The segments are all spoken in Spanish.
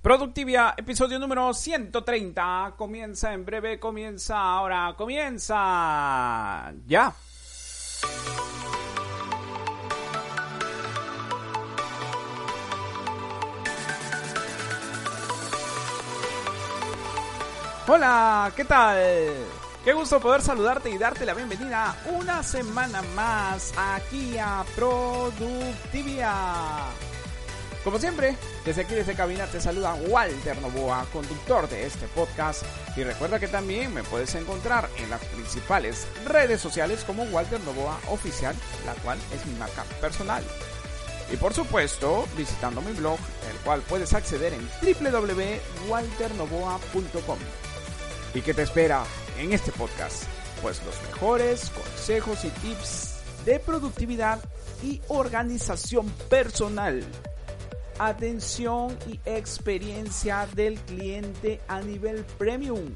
Productivia, episodio número 130. Comienza en breve, comienza ahora, comienza ya. Hola, ¿qué tal? Qué gusto poder saludarte y darte la bienvenida una semana más aquí a Productivia. Como siempre, desde aquí, desde cabina, te saluda Walter Novoa, conductor de este podcast. Y recuerda que también me puedes encontrar en las principales redes sociales como Walter Novoa Oficial, la cual es mi marca personal. Y por supuesto, visitando mi blog, el cual puedes acceder en www.walternovoa.com. ¿Y qué te espera en este podcast? Pues los mejores consejos y tips de productividad y organización personal atención y experiencia del cliente a nivel premium,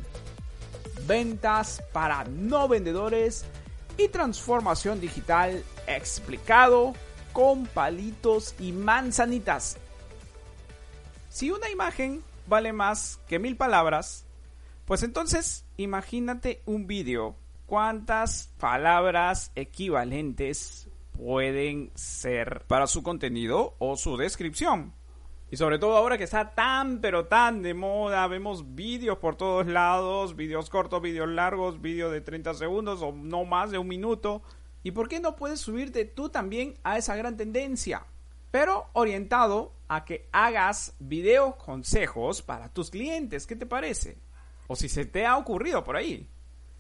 ventas para no vendedores y transformación digital explicado con palitos y manzanitas. Si una imagen vale más que mil palabras, pues entonces imagínate un vídeo. ¿Cuántas palabras equivalentes pueden ser para su contenido o su descripción. Y sobre todo ahora que está tan pero tan de moda, vemos vídeos por todos lados, vídeos cortos, vídeos largos, vídeos de 30 segundos o no más de un minuto. ¿Y por qué no puedes subirte tú también a esa gran tendencia? Pero orientado a que hagas video consejos para tus clientes, ¿qué te parece? O si se te ha ocurrido por ahí.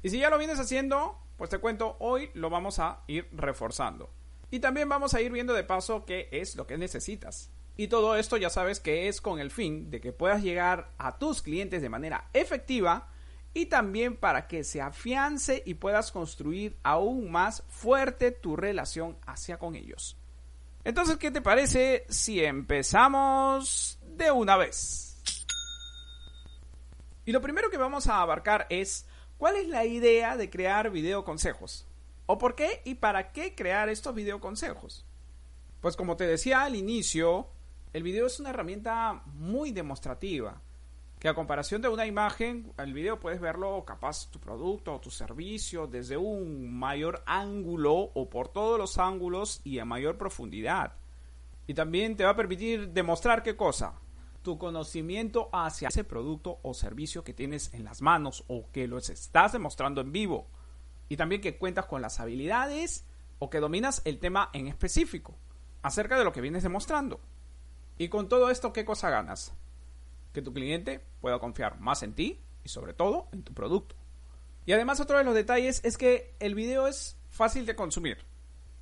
Y si ya lo vienes haciendo, pues te cuento, hoy lo vamos a ir reforzando. Y también vamos a ir viendo de paso qué es lo que necesitas. Y todo esto ya sabes que es con el fin de que puedas llegar a tus clientes de manera efectiva y también para que se afiance y puedas construir aún más fuerte tu relación hacia con ellos. Entonces, ¿qué te parece si empezamos de una vez? Y lo primero que vamos a abarcar es cuál es la idea de crear video consejos. ¿O por qué y para qué crear estos videoconsejos? Pues como te decía al inicio, el video es una herramienta muy demostrativa, que a comparación de una imagen, el video puedes verlo capaz tu producto o tu servicio desde un mayor ángulo o por todos los ángulos y a mayor profundidad. Y también te va a permitir demostrar qué cosa, tu conocimiento hacia ese producto o servicio que tienes en las manos o que lo estás demostrando en vivo y también que cuentas con las habilidades o que dominas el tema en específico acerca de lo que vienes demostrando. Y con todo esto, ¿qué cosa ganas? Que tu cliente pueda confiar más en ti y sobre todo en tu producto. Y además otro de los detalles es que el video es fácil de consumir.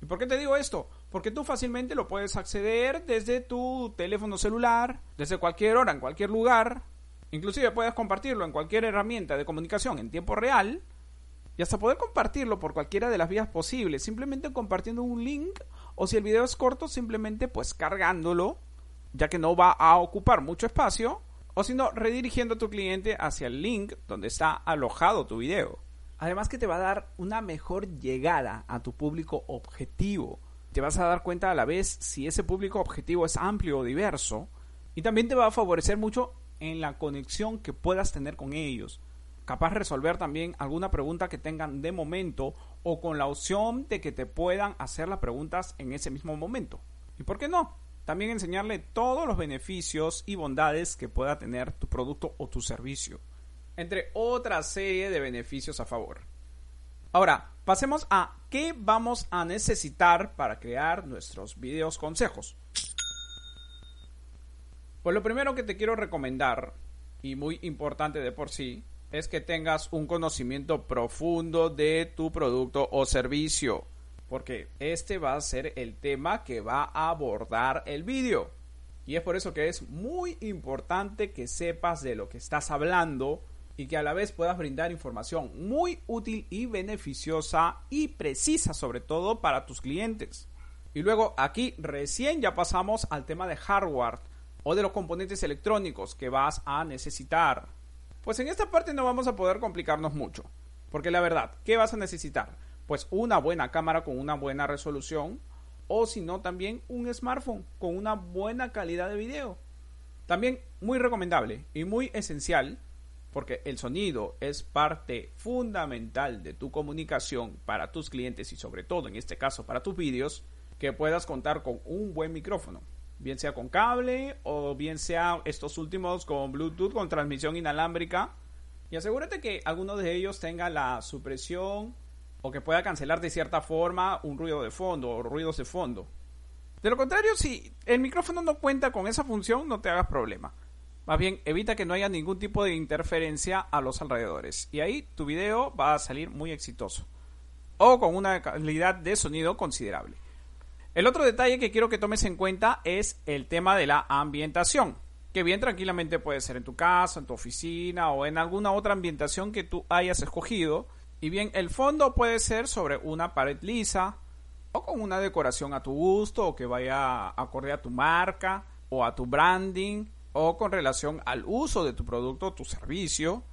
¿Y por qué te digo esto? Porque tú fácilmente lo puedes acceder desde tu teléfono celular, desde cualquier hora, en cualquier lugar. Inclusive puedes compartirlo en cualquier herramienta de comunicación en tiempo real y hasta poder compartirlo por cualquiera de las vías posibles, simplemente compartiendo un link o si el video es corto, simplemente pues cargándolo, ya que no va a ocupar mucho espacio, o si no, redirigiendo a tu cliente hacia el link donde está alojado tu video. Además que te va a dar una mejor llegada a tu público objetivo. Te vas a dar cuenta a la vez si ese público objetivo es amplio o diverso. Y también te va a favorecer mucho en la conexión que puedas tener con ellos capaz resolver también alguna pregunta que tengan de momento o con la opción de que te puedan hacer las preguntas en ese mismo momento. ¿Y por qué no? También enseñarle todos los beneficios y bondades que pueda tener tu producto o tu servicio, entre otra serie de beneficios a favor. Ahora, pasemos a qué vamos a necesitar para crear nuestros videos consejos. Pues lo primero que te quiero recomendar, y muy importante de por sí, es que tengas un conocimiento profundo de tu producto o servicio, porque este va a ser el tema que va a abordar el vídeo. Y es por eso que es muy importante que sepas de lo que estás hablando y que a la vez puedas brindar información muy útil y beneficiosa y precisa sobre todo para tus clientes. Y luego aquí recién ya pasamos al tema de hardware o de los componentes electrónicos que vas a necesitar. Pues en esta parte no vamos a poder complicarnos mucho. Porque la verdad, ¿qué vas a necesitar? Pues una buena cámara con una buena resolución o si no también un smartphone con una buena calidad de video. También muy recomendable y muy esencial porque el sonido es parte fundamental de tu comunicación para tus clientes y sobre todo en este caso para tus vídeos, que puedas contar con un buen micrófono, bien sea con cable o bien sea estos últimos con Bluetooth con transmisión inalámbrica y asegúrate que alguno de ellos tenga la supresión o que pueda cancelar de cierta forma un ruido de fondo o ruidos de fondo. De lo contrario, si el micrófono no cuenta con esa función, no te hagas problema. Más bien, evita que no haya ningún tipo de interferencia a los alrededores. Y ahí tu video va a salir muy exitoso. O con una calidad de sonido considerable. El otro detalle que quiero que tomes en cuenta es el tema de la ambientación. Que bien tranquilamente puede ser en tu casa, en tu oficina o en alguna otra ambientación que tú hayas escogido. Y bien, el fondo puede ser sobre una pared lisa o con una decoración a tu gusto o que vaya acorde a tu marca o a tu branding o con relación al uso de tu producto o tu servicio.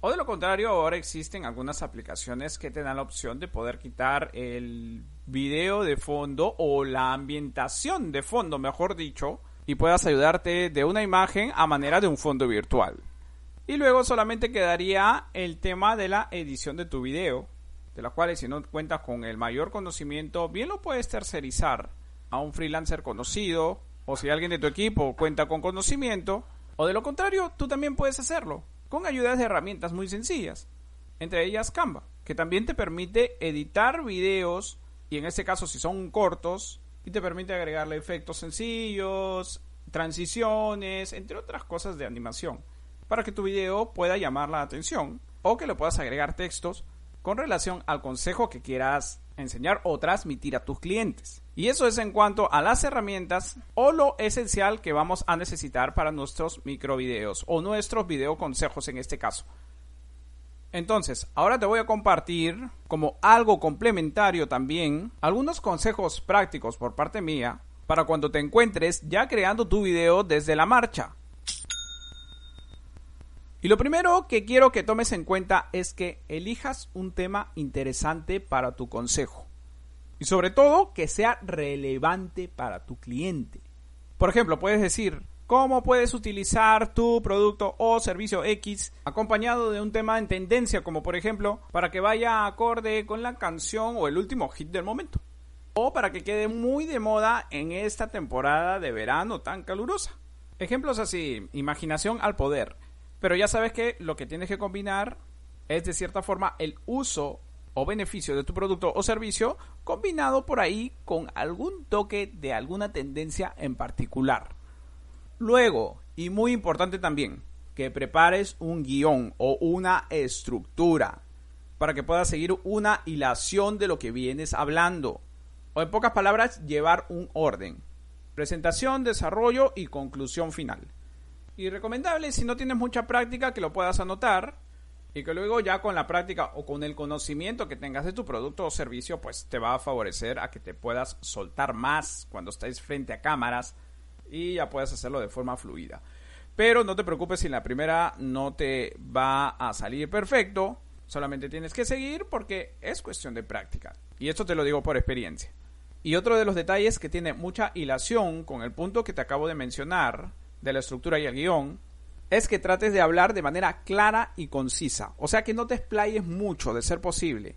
O de lo contrario, ahora existen algunas aplicaciones que te dan la opción de poder quitar el video de fondo o la ambientación de fondo, mejor dicho, y puedas ayudarte de una imagen a manera de un fondo virtual. Y luego solamente quedaría el tema de la edición de tu video, de la cual si no cuentas con el mayor conocimiento, bien lo puedes tercerizar a un freelancer conocido o si alguien de tu equipo cuenta con conocimiento, o de lo contrario, tú también puedes hacerlo, con ayudas de herramientas muy sencillas, entre ellas Canva, que también te permite editar videos, y en este caso si son cortos, y te permite agregarle efectos sencillos, transiciones, entre otras cosas de animación, para que tu video pueda llamar la atención, o que le puedas agregar textos con relación al consejo que quieras enseñar o transmitir a tus clientes. Y eso es en cuanto a las herramientas o lo esencial que vamos a necesitar para nuestros microvideos o nuestros video consejos en este caso. Entonces, ahora te voy a compartir como algo complementario también algunos consejos prácticos por parte mía para cuando te encuentres ya creando tu video desde la marcha. Y lo primero que quiero que tomes en cuenta es que elijas un tema interesante para tu consejo. Y sobre todo que sea relevante para tu cliente. Por ejemplo, puedes decir, ¿cómo puedes utilizar tu producto o servicio X acompañado de un tema en tendencia, como por ejemplo, para que vaya acorde con la canción o el último hit del momento? O para que quede muy de moda en esta temporada de verano tan calurosa. Ejemplos así, imaginación al poder. Pero ya sabes que lo que tienes que combinar es de cierta forma el uso o beneficio de tu producto o servicio combinado por ahí con algún toque de alguna tendencia en particular. Luego, y muy importante también, que prepares un guion o una estructura para que puedas seguir una hilación de lo que vienes hablando. O en pocas palabras, llevar un orden. Presentación, desarrollo y conclusión final. Y recomendable, si no tienes mucha práctica, que lo puedas anotar y que luego ya con la práctica o con el conocimiento que tengas de tu producto o servicio, pues te va a favorecer a que te puedas soltar más cuando estés frente a cámaras y ya puedas hacerlo de forma fluida. Pero no te preocupes si en la primera no te va a salir perfecto, solamente tienes que seguir porque es cuestión de práctica. Y esto te lo digo por experiencia. Y otro de los detalles que tiene mucha hilación con el punto que te acabo de mencionar de la estructura y el guion es que trates de hablar de manera clara y concisa, o sea que no te explayes mucho de ser posible.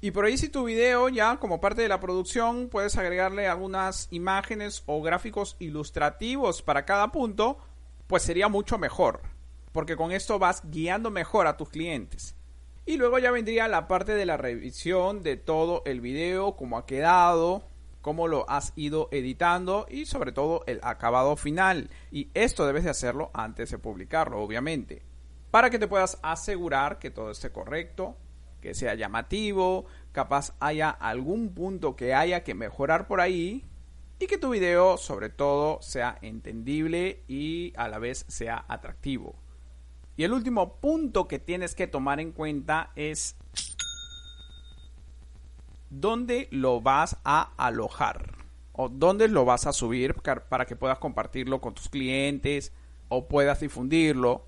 Y por ahí si tu video ya como parte de la producción puedes agregarle algunas imágenes o gráficos ilustrativos para cada punto, pues sería mucho mejor, porque con esto vas guiando mejor a tus clientes. Y luego ya vendría la parte de la revisión de todo el video, cómo ha quedado, cómo lo has ido editando y sobre todo el acabado final. Y esto debes de hacerlo antes de publicarlo, obviamente. Para que te puedas asegurar que todo esté correcto, que sea llamativo, capaz haya algún punto que haya que mejorar por ahí y que tu video sobre todo sea entendible y a la vez sea atractivo. Y el último punto que tienes que tomar en cuenta es dónde lo vas a alojar o dónde lo vas a subir para que puedas compartirlo con tus clientes o puedas difundirlo.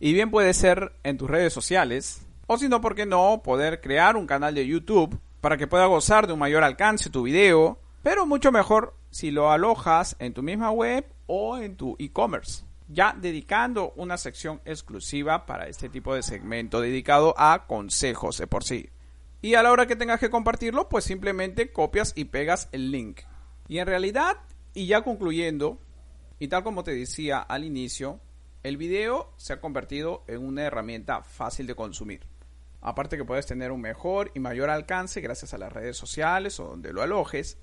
Y bien puede ser en tus redes sociales o si no, ¿por qué no poder crear un canal de YouTube para que pueda gozar de un mayor alcance tu video? Pero mucho mejor si lo alojas en tu misma web o en tu e-commerce. ya dedicando una sección exclusiva para este tipo de segmento dedicado a consejos de por sí. Y a la hora que tengas que compartirlo, pues simplemente copias y pegas el link. Y en realidad, y ya concluyendo, y tal como te decía al inicio, el video se ha convertido en una herramienta fácil de consumir. Aparte que puedes tener un mejor y mayor alcance gracias a las redes sociales o donde lo alojes,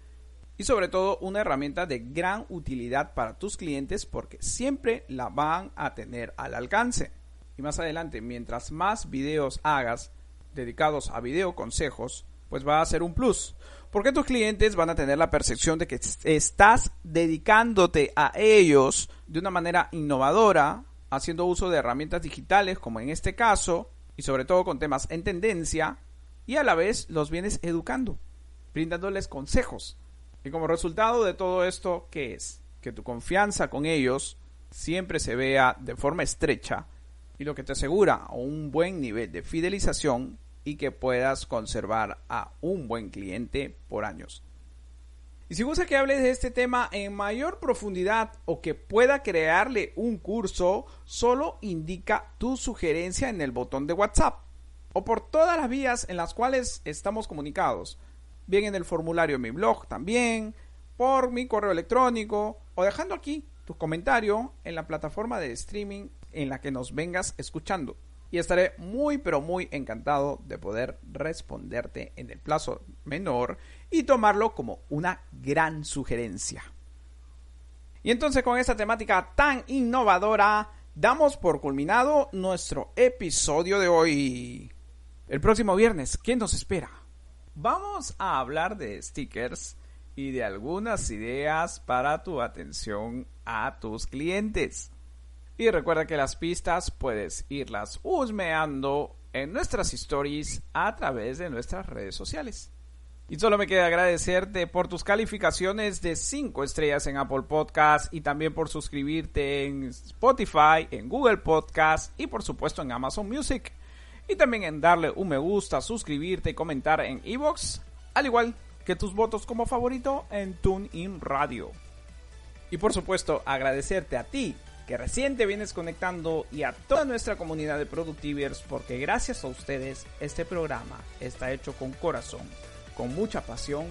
y sobre todo una herramienta de gran utilidad para tus clientes porque siempre la van a tener al alcance. Y más adelante, mientras más videos hagas dedicados a video consejos, pues va a ser un plus. Porque tus clientes van a tener la percepción de que estás dedicándote a ellos de una manera innovadora, haciendo uso de herramientas digitales como en este caso, y sobre todo con temas en tendencia, y a la vez los vienes educando, brindándoles consejos y como resultado de todo esto, ¿qué es? Que tu confianza con ellos siempre se vea de forma estrecha y lo que te asegura un buen nivel de fidelización y que puedas conservar a un buen cliente por años. Y si gusta que hables de este tema en mayor profundidad o que pueda crearle un curso, solo indica tu sugerencia en el botón de WhatsApp o por todas las vías en las cuales estamos comunicados bien en el formulario en mi blog también, por mi correo electrónico o dejando aquí tu comentario en la plataforma de streaming en la que nos vengas escuchando. Y estaré muy pero muy encantado de poder responderte en el plazo menor y tomarlo como una gran sugerencia. Y entonces con esta temática tan innovadora, damos por culminado nuestro episodio de hoy. El próximo viernes, ¿quién nos espera? Vamos a hablar de stickers y de algunas ideas para tu atención a tus clientes. Y recuerda que las pistas puedes irlas husmeando en nuestras stories a través de nuestras redes sociales. Y solo me queda agradecerte por tus calificaciones de 5 estrellas en Apple Podcast y también por suscribirte en Spotify, en Google Podcast y por supuesto en Amazon Music y también en darle un me gusta, suscribirte y comentar en iVoox, al igual que tus votos como favorito en TuneIn Radio. Y por supuesto, agradecerte a ti que recién te vienes conectando y a toda nuestra comunidad de Productivers porque gracias a ustedes este programa está hecho con corazón, con mucha pasión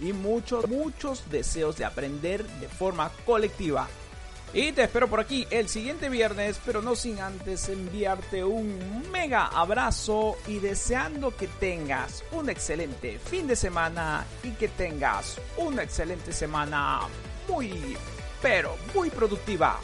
y muchos, muchos deseos de aprender de forma colectiva y te espero por aquí el siguiente viernes, pero no sin antes enviarte un mega abrazo y deseando que tengas un excelente fin de semana y que tengas una excelente semana muy, pero muy productiva.